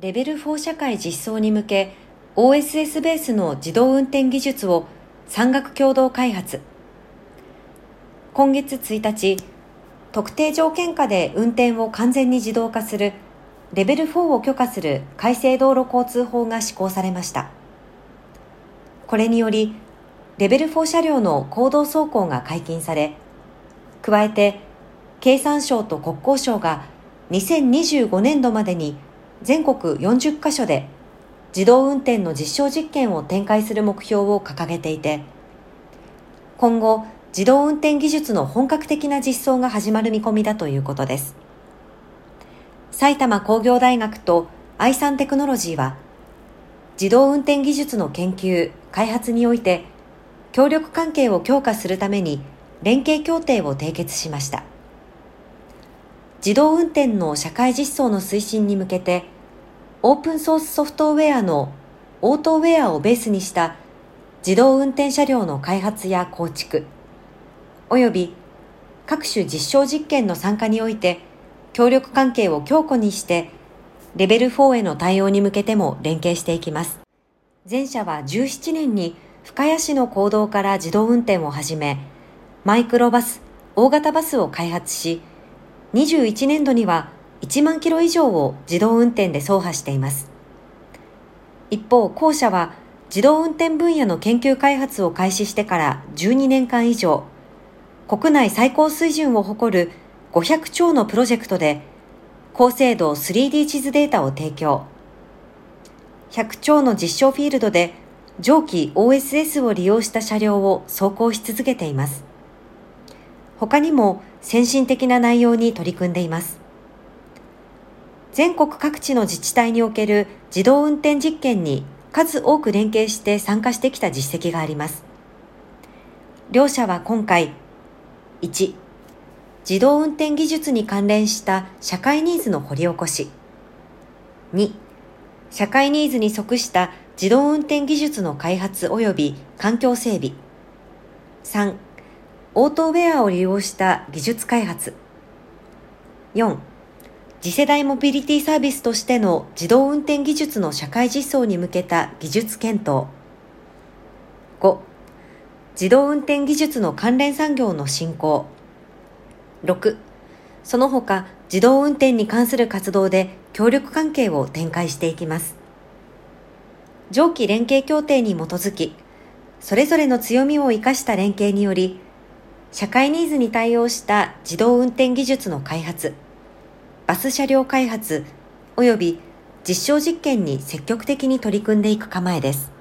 レベル4社会実装に向け OSS ベースの自動運転技術を産学共同開発。今月1日特定条件下で運転を完全に自動化するレベル4を許可する改正道路交通法が施行されました。これによりレベル4車両の公道走行が解禁され加えて経産省と国交省が2025年度までに全国40カ所で自動運転の実証実験を展開する目標を掲げていて今後自動運転技術の本格的な実装が始まる見込みだということです。埼玉工業大学と愛産テクノロジーは自動運転技術の研究開発において協力関係を強化するために連携協定を締結しました。自動運転の社会実装の推進に向けてオープンソースソフトウェアのオートウェアをベースにした自動運転車両の開発や構築及び各種実証実験の参加において協力関係を強固にしてレベル4への対応に向けても連携していきます。前者は17年に深谷市の公道から自動運転を始め、マイクロバス、大型バスを開発し、21年度には1万キロ以上を自動運転で走破しています。一方、後者は自動運転分野の研究開発を開始してから12年間以上、国内最高水準を誇る500兆のプロジェクトで高精度 3D 地図データを提供。100兆の実証フィールドで蒸気 OSS を利用した車両を走行し続けています。他にも先進的な内容に取り組んでいます。全国各地の自治体における自動運転実験に数多く連携して参加してきた実績があります。両社は今回、1、自動運転技術に関連した社会ニーズの掘り起こし。2、社会ニーズに即した自動運転技術の開発及び環境整備。3、オートウェアを利用した技術開発。4、次世代モビリティサービスとしての自動運転技術の社会実装に向けた技術検討。5、自動運転技術の関連産業の振興。6その他自動運転に関する活動で協力関係を展開していきます上記連携協定に基づきそれぞれの強みを生かした連携により社会ニーズに対応した自動運転技術の開発バス車両開発及び実証実験に積極的に取り組んでいく構えです。